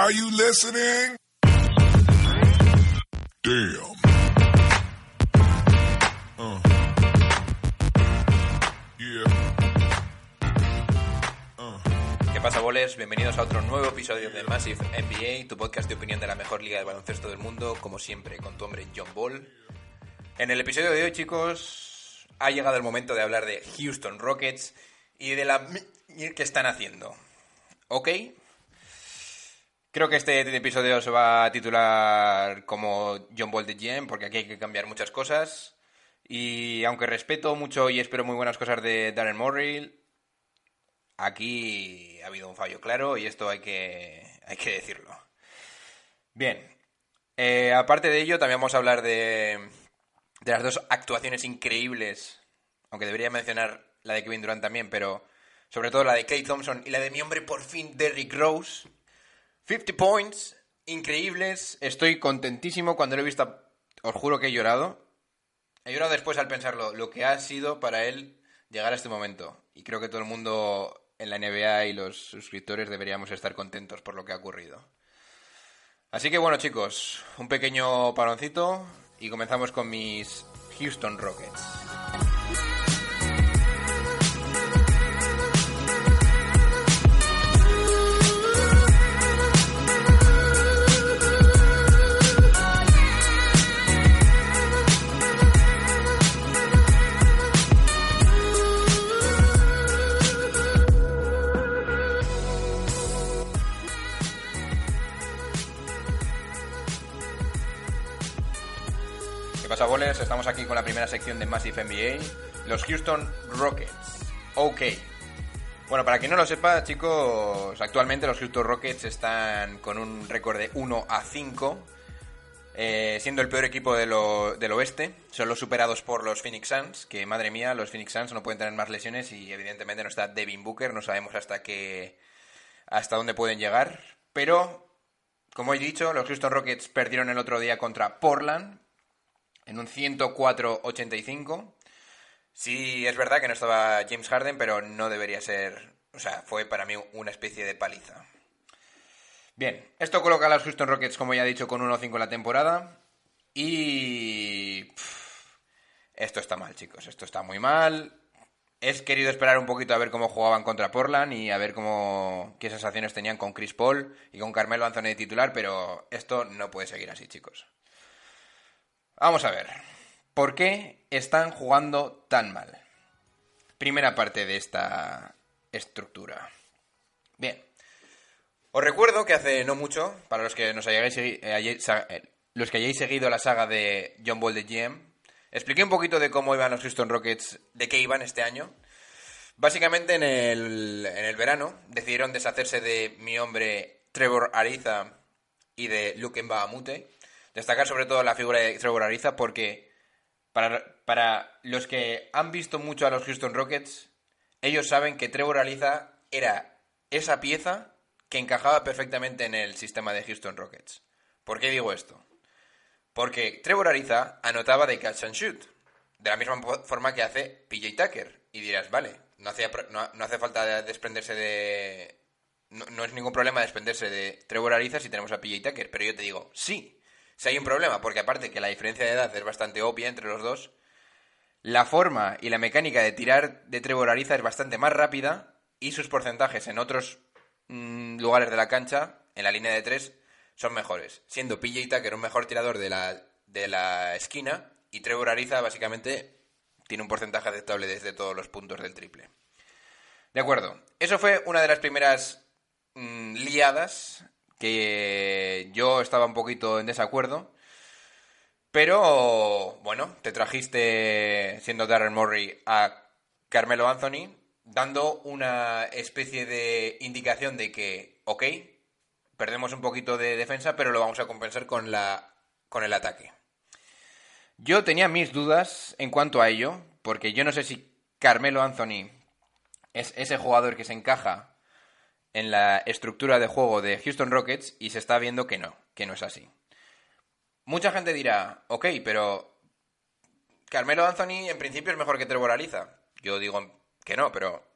Are you listening? Damn. Uh. Yeah. ¿Qué pasa, boles? Bienvenidos a otro nuevo episodio de Massive NBA, tu podcast de opinión de la mejor liga de baloncesto del mundo, como siempre, con tu hombre John Ball. En el episodio de hoy, chicos, ha llegado el momento de hablar de Houston Rockets y de la que están haciendo. ¿Ok? Creo que este episodio se va a titular como John Ball de GM, porque aquí hay que cambiar muchas cosas. Y aunque respeto mucho y espero muy buenas cosas de Darren Morrill, aquí ha habido un fallo claro y esto hay que, hay que decirlo. Bien, eh, aparte de ello, también vamos a hablar de, de las dos actuaciones increíbles, aunque debería mencionar la de Kevin Durant también, pero sobre todo la de Clay Thompson y la de mi hombre por fin, Derrick Rose. 50 points, increíbles, estoy contentísimo cuando lo he visto, os juro que he llorado. He llorado después al pensarlo, lo que ha sido para él llegar a este momento. Y creo que todo el mundo en la NBA y los suscriptores deberíamos estar contentos por lo que ha ocurrido. Así que bueno chicos, un pequeño paroncito y comenzamos con mis Houston Rockets. ¿Qué pasa, boles? Estamos aquí con la primera sección de Massive NBA, los Houston Rockets. Ok. Bueno, para quien no lo sepa, chicos, actualmente los Houston Rockets están con un récord de 1 a 5, eh, siendo el peor equipo de lo- del oeste. Son los superados por los Phoenix Suns, que madre mía, los Phoenix Suns no pueden tener más lesiones y evidentemente no está Devin Booker, no sabemos hasta qué hasta dónde pueden llegar, pero como he dicho, los Houston Rockets perdieron el otro día contra Portland en un 104-85. Sí, es verdad que no estaba James Harden, pero no debería ser. O sea, fue para mí una especie de paliza. Bien, esto coloca a los Houston Rockets, como ya he dicho, con 1-5 en la temporada. Y. esto está mal, chicos. Esto está muy mal. He querido esperar un poquito a ver cómo jugaban contra Portland y a ver cómo qué sensaciones tenían con Chris Paul y con Carmelo Anthony de titular, pero esto no puede seguir así, chicos. Vamos a ver. ¿Por qué están jugando tan mal? Primera parte de esta estructura. Bien. Os recuerdo que hace no mucho, para los que nos hayáis eh, eh, los que hayáis seguido la saga de John Ball de GM, expliqué un poquito de cómo iban los Houston Rockets, de qué iban este año. Básicamente en el, en el verano decidieron deshacerse de mi hombre Trevor Ariza y de Luke Mbamute. Destacar sobre todo la figura de Trevor Ariza porque para, para los que han visto mucho a los Houston Rockets, ellos saben que Trevor Ariza era esa pieza que encajaba perfectamente en el sistema de Houston Rockets. ¿Por qué digo esto? Porque Trevor Ariza anotaba de catch and shoot, de la misma forma que hace PJ Tucker. Y dirás, vale, no, pr- no, no hace falta desprenderse de... No, no es ningún problema desprenderse de Trevor Ariza si tenemos a PJ Tucker. Pero yo te digo, sí, si hay un problema, porque aparte que la diferencia de edad es bastante obvia entre los dos, la forma y la mecánica de tirar de Trevor Ariza es bastante más rápida y sus porcentajes en otros mm, lugares de la cancha, en la línea de tres, son mejores. Siendo PJ Tucker un mejor tirador de la, de la esquina y Trevor Ariza básicamente tiene un porcentaje aceptable desde todos los puntos del triple. De acuerdo. Eso fue una de las primeras mm, liadas que yo estaba un poquito en desacuerdo. Pero, bueno, te trajiste, siendo Darren Murray, a Carmelo Anthony, dando una especie de indicación de que, ok, perdemos un poquito de defensa, pero lo vamos a compensar con, la, con el ataque. Yo tenía mis dudas en cuanto a ello, porque yo no sé si Carmelo Anthony es ese jugador que se encaja en la estructura de juego de Houston Rockets y se está viendo que no, que no es así. Mucha gente dirá, ok, pero Carmelo Anthony en principio es mejor que Trevor Ariza. Yo digo que no, pero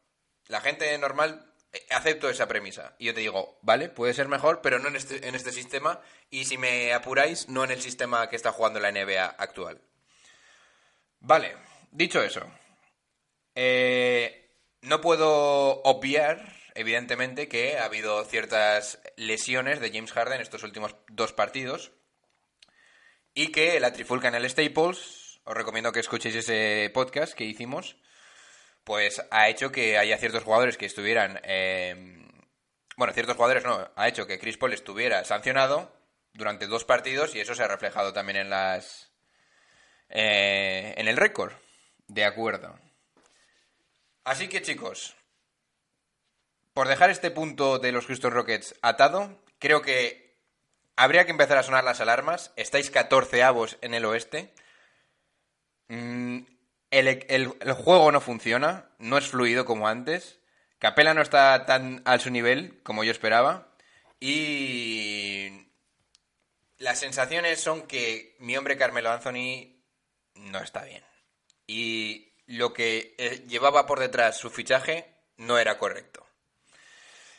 la gente normal Acepto esa premisa. Y yo te digo, vale, puede ser mejor, pero no en este, en este sistema. Y si me apuráis, no en el sistema que está jugando la NBA actual. Vale, dicho eso. eh, no puedo obviar, evidentemente, que ha habido ciertas lesiones de James Harden estos últimos dos partidos. Y que la trifulca en el Staples, os recomiendo que escuchéis ese podcast que hicimos, pues ha hecho que haya ciertos jugadores que estuvieran... eh, bueno, ciertos jugadores no, ha hecho que Chris Paul estuviera sancionado durante dos partidos y eso se ha reflejado también en las... eh, en el récord. De acuerdo. Así que chicos, por dejar este punto de los Houston Rockets atado, creo que habría que empezar a sonar las alarmas. Estáis 14 avos en el oeste. Mm, el, el- juego no funciona, no es fluido como antes. Capela no está tan a su nivel como yo esperaba. Y las sensaciones son que mi hombre Carmelo Anthony no está bien. Y lo que eh, llevaba por detrás su fichaje no era correcto.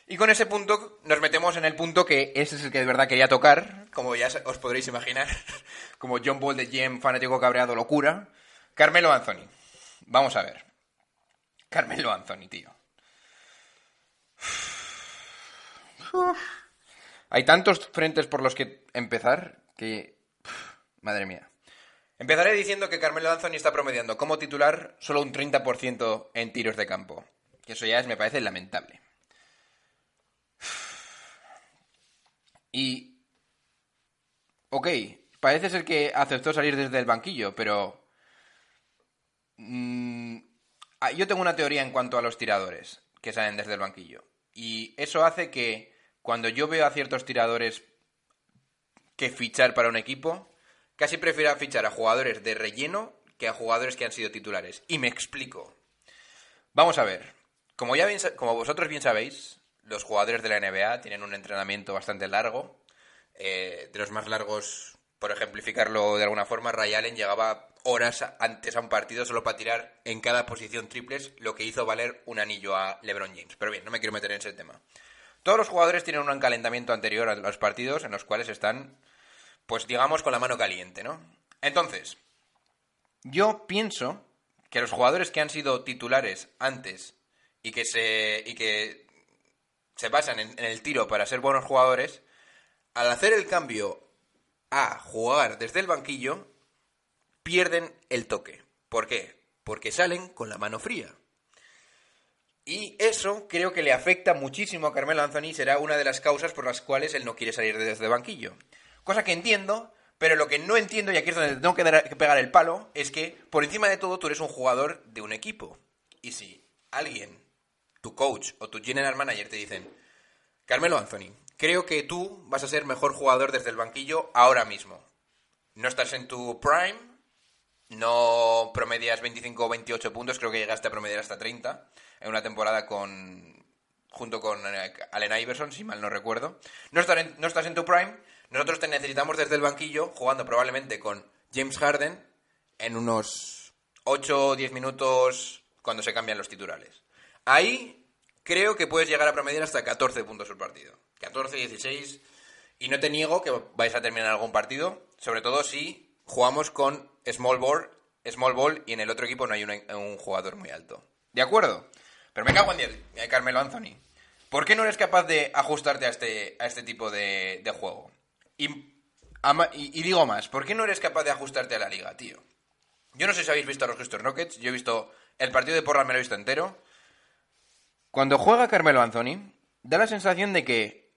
Y con ese punto nos metemos en el punto que ese es el que de verdad quería tocar, como ya os podréis imaginar, como John Ball de GM, fanático cabreado, locura. Carmelo Anthony. Vamos a ver. Carmelo Anthony, tío. Hay tantos frentes por los que empezar que... Madre mía. Empezaré diciendo que Carmelo Anthony está promediando como titular solo un 30% en tiros de campo. Que eso ya es, me parece lamentable. Y... Ok, parece ser que aceptó salir desde el banquillo, pero... mm, ah, yo tengo una teoría en cuanto a los tiradores que salen desde el banquillo. Y eso hace que cuando yo veo a ciertos tiradores que fichar para un equipo, casi prefiero fichar a jugadores de relleno que a jugadores que han sido titulares. Y me explico. Vamos a ver. Como, ya como vosotros bien sabéis, los jugadores de la NBA tienen un entrenamiento bastante largo. Eh, de los más largos, por ejemplificarlo de alguna forma, Ray Allen llegaba horas antes a un partido solo para tirar en cada posición triples, lo que hizo valer un anillo a LeBron James. Pero bien, no me quiero meter en ese tema. Todos los jugadores tienen un calentamiento anterior a los partidos en los cuales están, pues digamos, con la mano caliente, ¿no? Entonces, yo pienso que los jugadores que han sido titulares antes y que se, y que se basan en, el tiro para ser buenos jugadores, al hacer el cambio a jugar desde el banquillo, pierden el toque. ¿Por qué? Porque salen con la mano fría. Y eso creo que le afecta muchísimo a Carmelo Anthony será una de las causas por las cuales él no quiere salir desde el banquillo. Cosa que entiendo, pero lo que no entiendo, y aquí es donde tengo que pegar el palo, es que por encima de todo tú eres un jugador de un equipo. Y si alguien, tu coach o tu general manager te dicen, Carmelo Anthony, creo que tú vas a ser mejor jugador desde el banquillo ahora mismo. No estás en tu prime, no promedias 25 o 28 puntos, creo que llegaste a promediar hasta 30 en una temporada con junto con eh, Allen Iverson, si mal no recuerdo. No estás, en, no estás en tu prime, nosotros te necesitamos desde el banquillo, jugando probablemente con James Harden en unos 8 o 10 minutos cuando se cambian los titulares. Ahí creo que puedes llegar a promediar hasta 14 puntos por partido. 14, 16. Y no te niego que vais a terminar algún partido, sobre todo si jugamos con small ball, small ball y en el otro equipo no hay un, jugador muy alto. ¿De acuerdo? Pero me cago en 10, eh, Carmelo Anthony. ¿Por qué no eres capaz de ajustarte a este, a este tipo de, juego? Y digo más, ¿por qué no eres capaz de ajustarte a la liga, tío? Yo no sé si habéis visto a los Houston Rockets, yo he visto el partido de Portland, me lo he visto entero. Cuando juega Carmelo Anthony, da la sensación de que,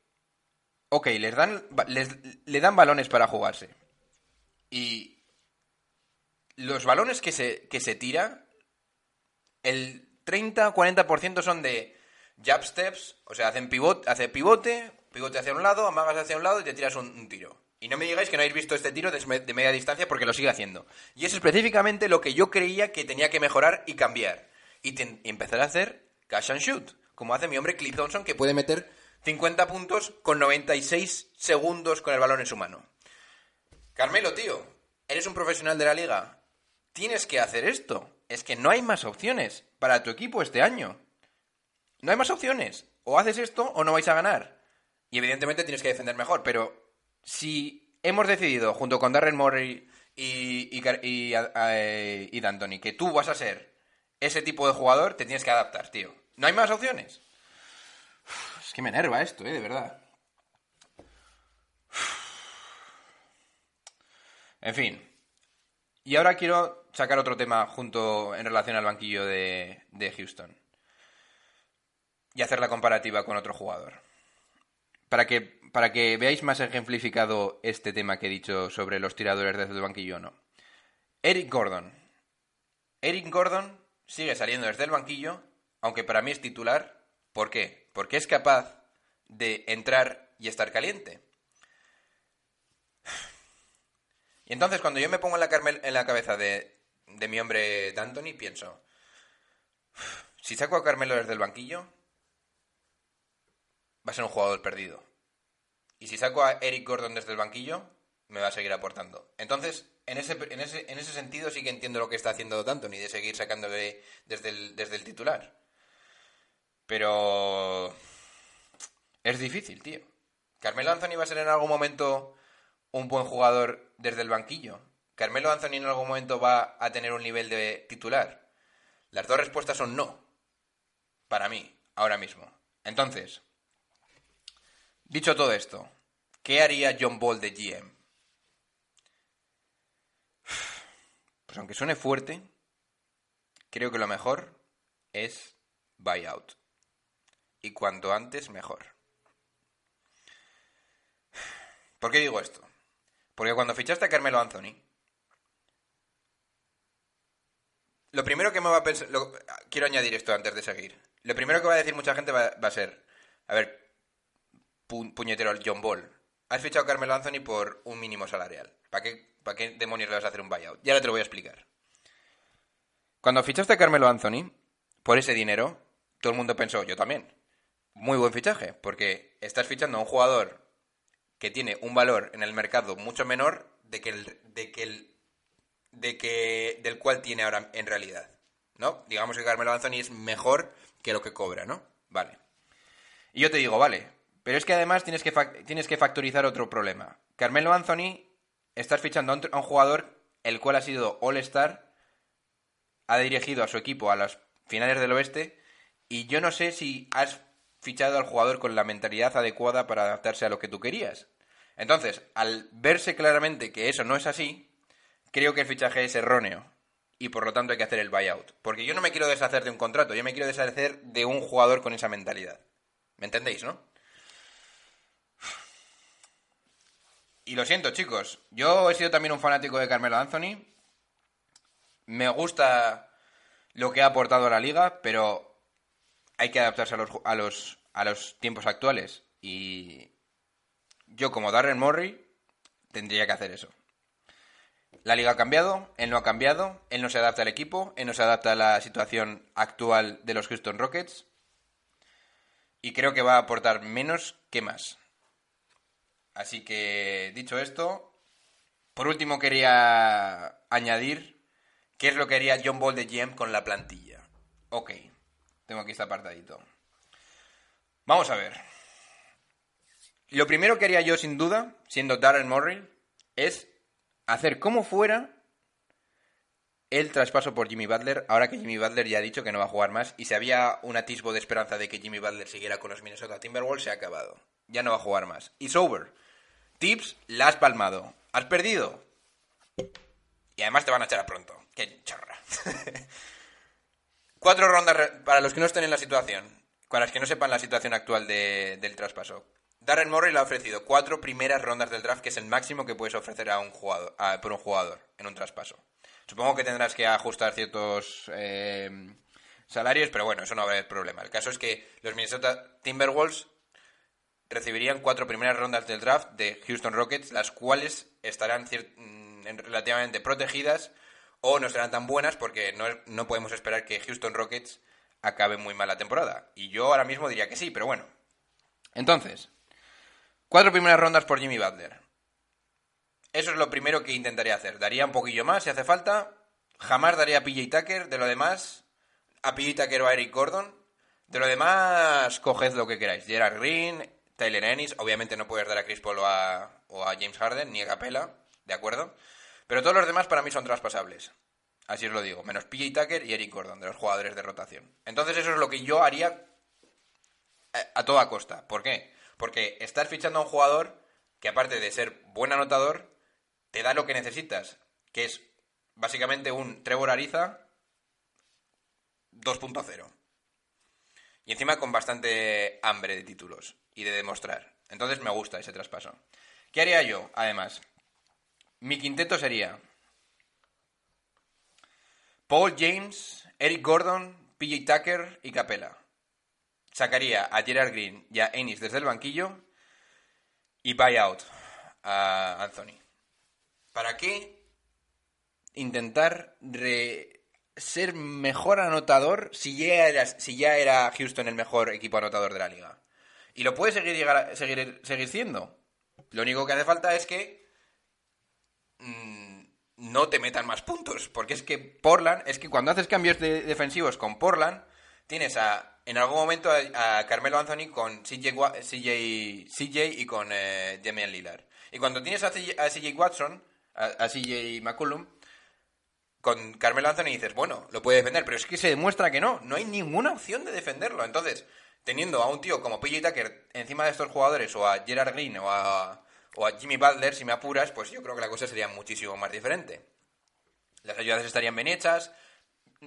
ok, les dan, les, le dan balones para jugarse. Y los balones que se, que se tira, el 30-40% son de jab steps, o sea, hacen pivote, hace pivote, pivote hacia un lado, amagas hacia un lado y te tiras un, tiro. Y no me digáis que no habéis visto este tiro de, de media distancia porque lo sigue haciendo. Y es específicamente lo que yo creía que tenía que mejorar y cambiar. Y empezar a hacer cash and shoot, como hace mi hombre Cliff Thompson, que puede meter 50 puntos con 96 segundos con el balón en su mano. Carmelo, tío, eres un profesional de la liga. Tienes que hacer esto. Es que no hay más opciones para tu equipo este año. No hay más opciones. o haces esto o no vais a ganar. Y evidentemente tienes que defender mejor, pero si hemos decidido, junto con Darren Murray y, y, y, y D'Antoni, que tú vas a ser ese tipo de jugador, te tienes que adaptar, tío. ¿No hay más opciones? Es que me enerva esto, eh, de verdad. En fin. Y ahora quiero sacar otro tema junto en relación al banquillo de, de Houston. Y hacer la comparativa con otro jugador. Para que, para que veáis más ejemplificado este tema que he dicho sobre los tiradores desde el banquillo o no. Eric Gordon. Eric Gordon sigue saliendo desde el banquillo, aunque para mí es titular. ¿Por qué? Porque es capaz de entrar y estar caliente. Y entonces cuando yo me pongo en la, carmel- en la cabeza de, de mi hombre D'Antoni, pienso, si saco a Carmelo desde el banquillo, va a ser un jugador perdido. Y si saco a Eric Gordon desde el banquillo, me va a seguir aportando. Entonces, en ese, en ese, en ese sentido sí que entiendo lo que está haciendo D'Antoni, de seguir sacándole desde el, desde el titular. Pero... Es difícil, tío. Carmelo Anthony va a ser en algún momento un buen jugador desde el banquillo. Carmelo Anthony en algún momento va a tener un nivel de titular. Las dos respuestas son no. Para mí, ahora mismo. Entonces, dicho todo esto, ¿qué haría John Ball de GM? Pues aunque suene fuerte, creo que lo mejor es buyout. Y cuanto antes, mejor. ¿Por qué digo esto? Porque cuando fichaste a Carmelo Anthony, lo primero que me va a pensar... quiero añadir esto antes de seguir. Lo primero que va a decir mucha gente va, a ser, a ver, pu- puñetero John Ball. Has fichado a Carmelo Anthony por un mínimo salarial. ¿Para qué, ¿Para qué demonios le vas a hacer un buyout? Ya te lo voy a explicar. Cuando fichaste a Carmelo Anthony, por ese dinero, todo el mundo pensó, yo también. Muy buen fichaje, porque estás fichando a un jugador que tiene un valor en el mercado mucho menor de que el, de que el, de que del cual tiene ahora en realidad, ¿no? Digamos que Carmelo Anthony es mejor que lo que cobra, ¿no? Vale. Y yo te digo, vale, pero es que además tienes que tienes que factorizar otro problema. Carmelo Anthony estás fichando a un, a un jugador el cual ha sido All-Star, ha dirigido a su equipo a las finales del oeste y yo no sé si has fichado al jugador con la mentalidad adecuada para adaptarse a lo que tú querías. Entonces, al verse claramente que eso no es así, creo que el fichaje es erróneo y por lo tanto hay que hacer el buyout. Porque yo no me quiero deshacer de un contrato, yo me quiero deshacer de un jugador con esa mentalidad. ¿Me entendéis, no? Y lo siento, chicos. Yo he sido también un fanático de Carmelo Anthony. Me gusta lo que ha aportado a la liga, pero hay que adaptarse a los, a los, a los tiempos actuales. Y yo, como Darren Murray, tendría que hacer eso. La liga ha cambiado, él no ha cambiado, él no se adapta al equipo, él no se adapta a la situación actual de los Houston Rockets. Y creo que va a aportar menos que más. Así que, dicho esto, por último quería añadir qué es lo que haría John Ball de GM con la plantilla. Ok, tengo aquí este apartadito. Vamos a ver. Lo primero que haría yo, sin duda, siendo Darren Murray, es hacer como fuera el traspaso por Jimmy Butler, ahora que Jimmy Butler ya ha dicho que no va a jugar más, y si había un atisbo de esperanza de que Jimmy Butler siguiera con los Minnesota Timberwolves, se ha acabado. Ya no va a jugar más. Y Sober, tips, la has palmado. ¿Has perdido? Y además te van a echar a pronto. Qué chorra. Cuatro rondas, para los que no estén en la situación, para los que no sepan la situación actual de- del traspaso. Darren Murray le ha ofrecido cuatro primeras rondas del draft, que es el máximo que puedes ofrecer a un jugador, por un jugador en un traspaso. Supongo que tendrás que ajustar ciertos eh, salarios, pero bueno, eso no haber problema. El caso es que los Minnesota Timberwolves recibirían cuatro primeras rondas del draft de Houston Rockets, las cuales estarán mm, en- relativamente protegidas o no serán tan buenas porque no, no podemos esperar que Houston Rockets acabe muy mal la temporada. Y yo ahora mismo diría que sí, pero bueno. Entonces, cuatro primeras rondas por Jimmy Butler. Eso es lo primero que intentaría hacer. Daría un poquillo más si hace falta. Jamás daría a PJ Tucker. De lo demás, a PJ Tucker o a Eric Gordon. De lo demás, coged lo que queráis. Gerard Green, Tyler Ennis, obviamente no puedes dar a Chris Paul o a, James Harden, ni a Capella, ¿de acuerdo? Pero todos los demás para mí son traspasables. Así os lo digo, menos PJ Tucker y Eric Gordon, de los jugadores de rotación. Entonces eso es lo que yo haría a, a toda costa. ¿Por qué? Porque estás fichando a un jugador que aparte de ser buen anotador, te da lo que necesitas, que es básicamente un Trevor Ariza 2.0. Y encima con bastante hambre de títulos y de demostrar. Entonces me gusta ese traspaso. ¿Qué haría yo, además? Mi quinteto sería Paul James, Eric Gordon, PJ Tucker y Capella. Sacaría a Gerard Green y a Ennis desde el banquillo y buyout a Anthony. ¿Para qué intentar re- ser mejor anotador si ya, era, si ya era Houston el mejor equipo anotador de la liga? Y lo puede seguir, llegar seguir, seguir siendo. Lo único que hace falta es que mm, no te metan más puntos. Porque es que Portland, es que cuando haces cambios de- defensivos con Portland, tienes a, en algún momento a, Carmelo Anthony con CJ, CJ, CJ y con eh, Damian Lillard. Y cuando tienes a CJ, Watson, a, a CJ McCollum, con Carmelo Anthony dices, bueno, lo puede defender, pero es que se demuestra que no, no hay ninguna opción de defenderlo. Entonces, teniendo a un tío como PJ Tucker encima de estos jugadores, o a Gerard Green, o a, o a Jimmy Butler, si me apuras, pues yo creo que la cosa sería muchísimo más diferente. Las ayudas estarían bien hechas,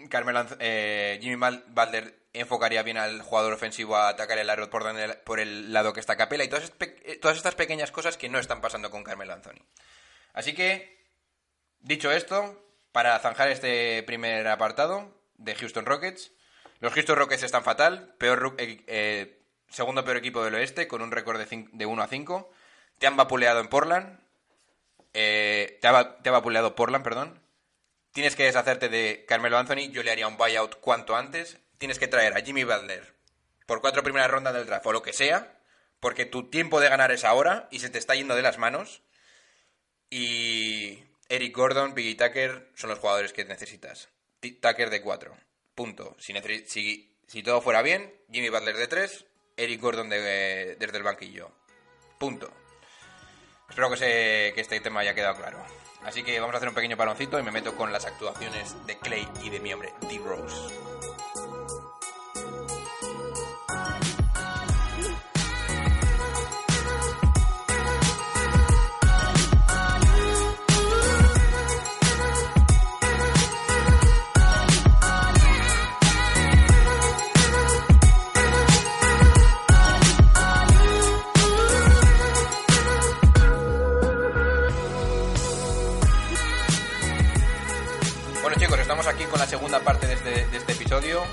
Carmelo eh, Jimmy Butler enfocaría bien al jugador ofensivo a atacar el aro por, donde- por el lado que está Capela y todas, eh, todas estas pequeñas cosas que no están pasando con Carmelo Anthony. Así que, dicho esto, para zanjar este primer apartado de Houston Rockets, los Houston Rockets están fatal, peor, eh, eh, segundo peor equipo del oeste, con un récord de, de 1 a 5. Te han vapuleado en Portland. eh, te ha vapuleado Portland, perdón. Tienes que deshacerte de Carmelo Anthony. Yo le haría un buyout cuanto antes. Tienes que traer a Jimmy Butler por cuatro primeras rondas del draft o lo que sea. Porque tu tiempo de ganar es ahora y se te está yendo de las manos. Y Eric Gordon, Piggy Tucker son los jugadores que necesitas. Tucker de 4. Punto. Si, todo fuera bien, Jimmy Butler de 3, Eric Gordon de- desde el banquillo. Punto. Espero que, que este tema haya quedado claro. Así que vamos a hacer un pequeño paloncito y me meto con las actuaciones de Clay y de mi hombre D-Rose. Chicos, estamos aquí con la segunda parte de este, de este episodio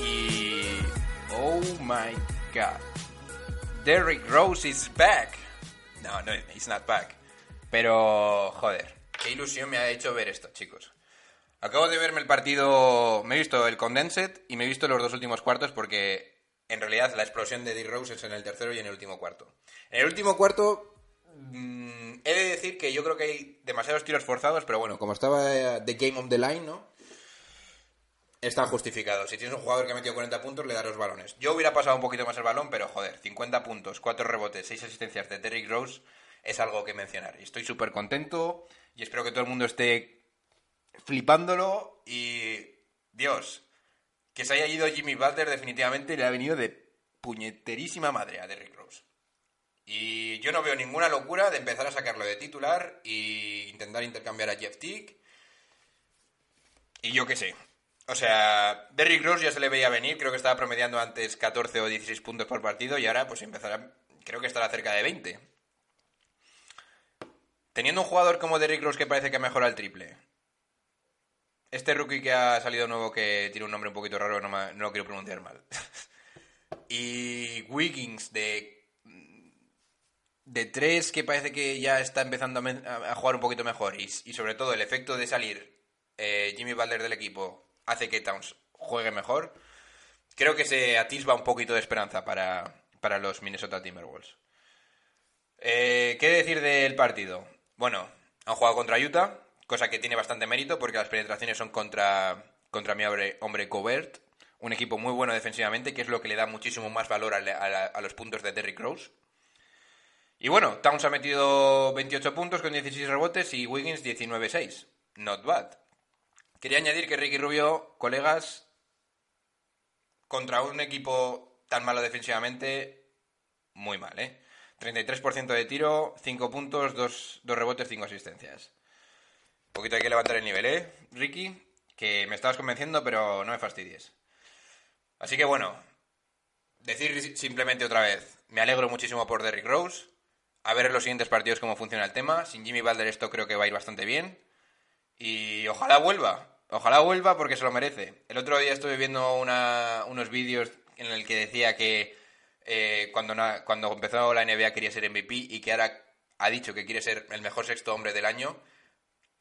y... Oh my god. Derrick Rose is back. No, no, he's not back. Pero, joder, qué ilusión me ha hecho ver esto, chicos. Acabo de verme el partido, me he visto el condensed y me he visto los dos últimos cuartos porque en realidad la explosión de D-Rose es en el tercero y en el último cuarto. En el último cuarto mm, he de decir que yo creo que hay demasiados tiros forzados, pero bueno, como estaba eh, the game on the line, ¿no? Están justificados. Si tienes un jugador que ha metido 40 puntos, le das los balones. Yo hubiera pasado un poquito más el balón, pero joder, 50 puntos, 4 rebotes, 6 asistencias de Derrick Rose es algo que mencionar. Y estoy súper contento y espero que todo el mundo esté flipándolo y... Dios, que se haya ido Jimmy Butler definitivamente le ha venido de puñeterísima madre a Derrick Rose. Y yo no veo ninguna locura de empezar a sacarlo de titular e intentar intercambiar a Jeff Tick. Y yo qué sé. O sea, Derrick Rose ya se le veía venir, creo que estaba promediando antes 14 o 16 puntos por partido y ahora pues empezará, creo que estará cerca de 20. Teniendo un jugador como Derrick Rose que parece que ha mejorado el triple. Este rookie que ha salido nuevo que tiene un nombre un poquito raro, no, no lo quiero pronunciar mal. y Wiggins de de tres que parece que ya está empezando a, jugar un poquito mejor y, sobre todo el efecto de salir eh, Jimmy Butler del equipo hace que Towns juegue mejor, creo que se atisba un poquito de esperanza para, para los Minnesota Timberwolves. Eh, ¿Qué decir del partido? Bueno, han jugado contra Utah, cosa que tiene bastante mérito porque las penetraciones son contra, contra mi hombre, hombre Covert, un equipo muy bueno defensivamente, que es lo que le da muchísimo más valor a, los puntos de Derrick Rose. Y bueno, Towns ha metido 28 puntos con 16 rebotes y Wiggins 19-6. Not bad. Quería añadir que Ricky Rubio, colegas, contra un equipo tan malo defensivamente, muy mal, ¿eh? 33% de tiro, 5 puntos, 2, rebotes, 5 asistencias. Un poquito hay que levantar el nivel, ¿eh, Ricky? Que me estabas convenciendo, pero no me fastidies. Así que bueno, decir simplemente otra vez, me alegro muchísimo por Derrick Rose. A ver en los siguientes partidos cómo funciona el tema. Sin Jimmy Butler esto creo que va a ir bastante bien. Y ojalá vuelva. Ojalá vuelva porque se lo merece. El otro día estuve viendo unos vídeos en el que decía que eh, cuando, cuando empezó la NBA quería ser MVP y que ahora ha dicho que quiere ser el mejor sexto hombre del año.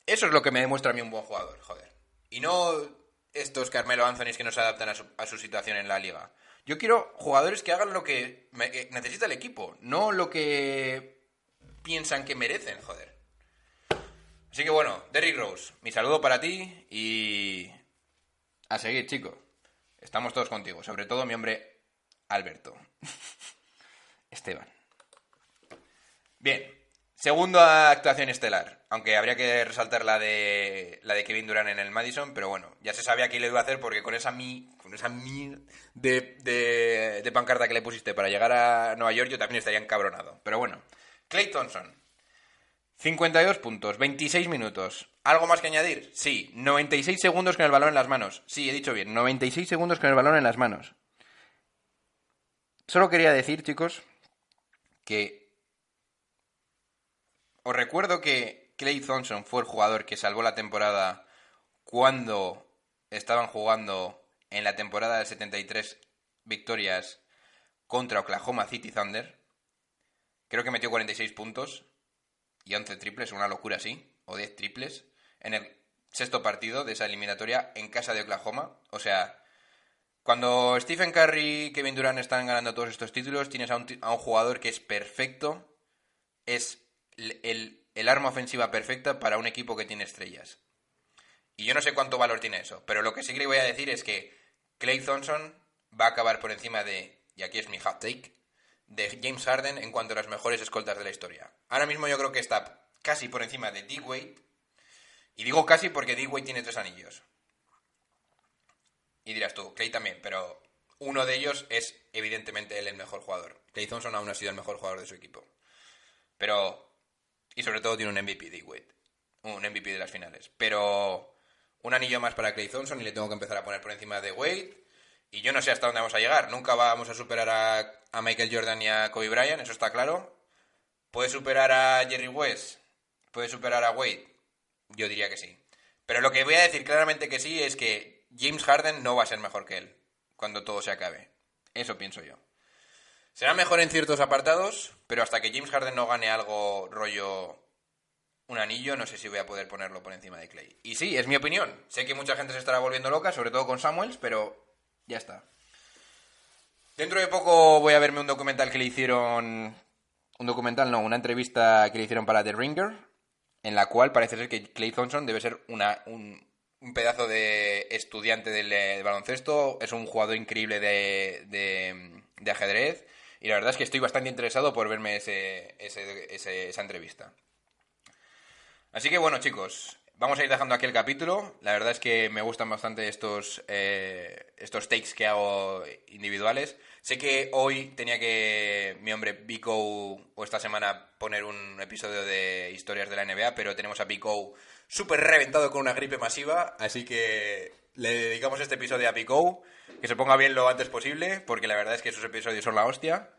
Eso es lo que me demuestra a mí un buen jugador, joder. Y no estos Carmelo Anthony que no se adaptan a su, situación en la liga. Yo quiero jugadores que hagan lo que necesita el equipo, no lo que piensan que merecen, joder. Así que bueno, Derrick Rose, mi saludo para ti y a seguir, chico. Estamos todos contigo, sobre todo mi hombre Alberto. Esteban. Bien, segunda actuación estelar, aunque habría que resaltar la de la de Kevin Durant en el Madison, pero bueno, ya se sabía que le iba a hacer porque con esa mi con esa mi de, de, de pancarta que le pusiste para llegar a Nueva York yo también estaría encabronado. Pero bueno, Clay Thompson, 52 puntos, 26 minutos. ¿Algo más que añadir? Sí. 96 segundos con el balón en las manos. Sí, he dicho bien. 96 segundos con el balón en las manos. Solo quería decir, chicos, que os recuerdo que Clay Thompson fue el jugador que salvó la temporada cuando estaban jugando en la temporada de 73 victorias contra Oklahoma City Thunder. Creo que metió 46 puntos y 11 triples, una locura así, o 10 triples, en el sexto partido de esa eliminatoria en casa de Oklahoma. O sea, cuando Stephen Curry y Kevin Durant están ganando todos estos títulos, tienes a un, jugador que es perfecto, es el arma ofensiva perfecta para un equipo que tiene estrellas. Y yo no sé cuánto valor tiene eso, pero lo que sí que le voy a decir es que Clay Thompson va a acabar por encima de, y aquí es mi hot take, de James Harden en cuanto a las mejores escoltas de la historia. Ahora mismo yo creo que está casi por encima de D. Wade, y digo casi porque D. Wade tiene tres anillos. Y dirás tú, Clay también, pero uno de ellos es evidentemente el mejor jugador. Clay Thompson aún ha sido el mejor jugador de su equipo. Pero, y sobre todo tiene un MVP D. Wade, un MVP de las finales. Pero un anillo más para Clay Thompson y le tengo que empezar a poner por encima de Wade. Y yo no sé hasta dónde vamos a llegar. Nunca vamos a superar a, a Michael Jordan y a Kobe Bryant, eso está claro. ¿Puede superar a Jerry West? ¿Puede superar a Wade? Yo diría que sí. Pero lo que voy a decir claramente que sí es que James Harden no va a ser mejor que él cuando todo se acabe. Eso pienso yo. Será mejor en ciertos apartados, pero hasta que James Harden no gane algo rollo un anillo, no sé si voy a poder ponerlo por encima de Clay. Y sí, es mi opinión. Sé que mucha gente se estará volviendo loca, sobre todo con Samuels, pero ya está. Dentro de poco voy a verme un documental que le hicieron... Un documental, no, una entrevista que le hicieron para The Ringer, en la cual parece ser que Clay Thompson debe ser una, un, pedazo de estudiante del, baloncesto, es un jugador increíble de, de, de ajedrez, y la verdad es que estoy bastante interesado por verme ese, ese- ese- esa entrevista. Así que bueno, chicos, vamos a ir dejando aquí el capítulo. La verdad es que me gustan bastante estos, eh, estos takes que hago individuales. Sé que hoy tenía que mi hombre Vico o esta semana poner un episodio de historias de la NBA, pero tenemos a Vico súper reventado con una gripe masiva, así que le dedicamos este episodio a Vico, que se ponga bien lo antes posible, porque la verdad es que esos episodios son la hostia.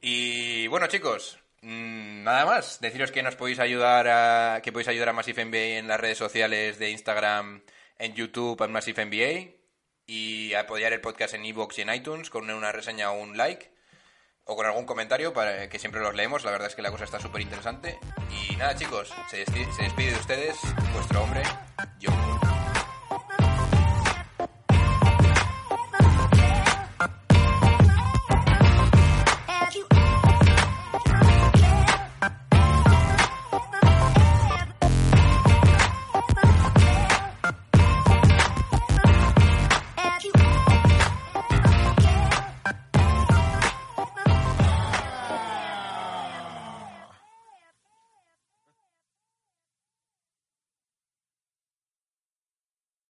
Y bueno, chicos, nada más. Deciros que nos podéis ayudar a. que podéis ayudar a Massive en las redes sociales de Instagram, en YouTube, en Massive. Y apoyar el podcast en iVoox y en iTunes con una reseña o un like. O con algún comentario para que siempre los leemos. La verdad es que la cosa está súper interesante. Y nada, chicos, se despide, se despide de ustedes vuestro hombre, yo.